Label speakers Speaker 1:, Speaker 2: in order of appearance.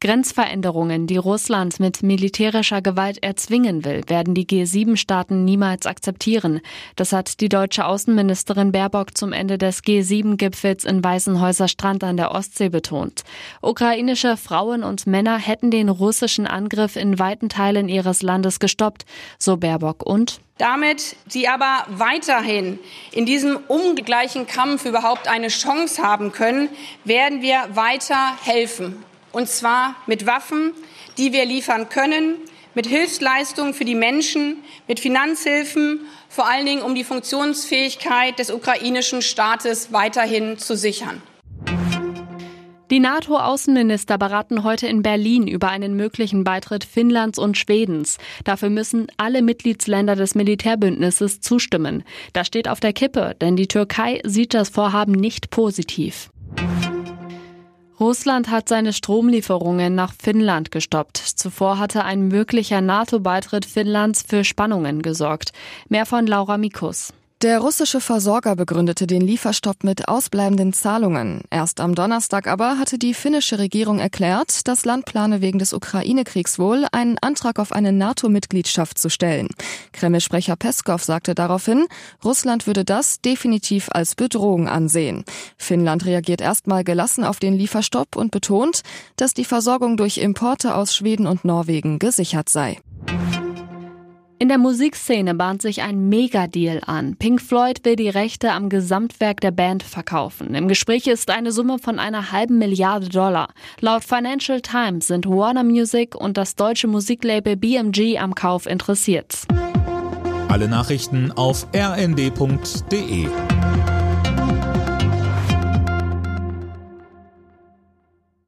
Speaker 1: Grenzveränderungen, die Russland mit militärischer Gewalt erzwingen will, werden die G7-Staaten niemals akzeptieren. Das hat die deutsche Außenministerin Baerbock zum Ende des G7-Gipfels in Weißenhäuser Strand an der Ostsee betont. Ukrainische Frauen und Männer hätten den russischen Angriff in weiten Teilen ihres Landes gestoppt, so Baerbock und
Speaker 2: damit sie aber weiterhin in diesem ungleichen Kampf überhaupt eine Chance haben können, werden wir weiter helfen. Und zwar mit Waffen, die wir liefern können, mit Hilfsleistungen für die Menschen, mit Finanzhilfen, vor allen Dingen um die Funktionsfähigkeit des ukrainischen Staates weiterhin zu sichern.
Speaker 1: Die NATO-Außenminister beraten heute in Berlin über einen möglichen Beitritt Finnlands und Schwedens. Dafür müssen alle Mitgliedsländer des Militärbündnisses zustimmen. Das steht auf der Kippe, denn die Türkei sieht das Vorhaben nicht positiv. Russland hat seine Stromlieferungen nach Finnland gestoppt. Zuvor hatte ein möglicher NATO-Beitritt Finnlands für Spannungen gesorgt. Mehr von Laura Mikus.
Speaker 3: Der russische Versorger begründete den Lieferstopp mit ausbleibenden Zahlungen. Erst am Donnerstag aber hatte die finnische Regierung erklärt, das Land plane wegen des Ukraine-Kriegs wohl, einen Antrag auf eine NATO-Mitgliedschaft zu stellen. Kreml-Sprecher Peskov sagte daraufhin, Russland würde das definitiv als Bedrohung ansehen. Finnland reagiert erstmal gelassen auf den Lieferstopp und betont, dass die Versorgung durch Importe aus Schweden und Norwegen gesichert sei.
Speaker 1: In der Musikszene bahnt sich ein Megadeal an. Pink Floyd will die Rechte am Gesamtwerk der Band verkaufen. Im Gespräch ist eine Summe von einer halben Milliarde Dollar. Laut Financial Times sind Warner Music und das deutsche Musiklabel BMG am Kauf interessiert.
Speaker 4: Alle Nachrichten auf rnd.de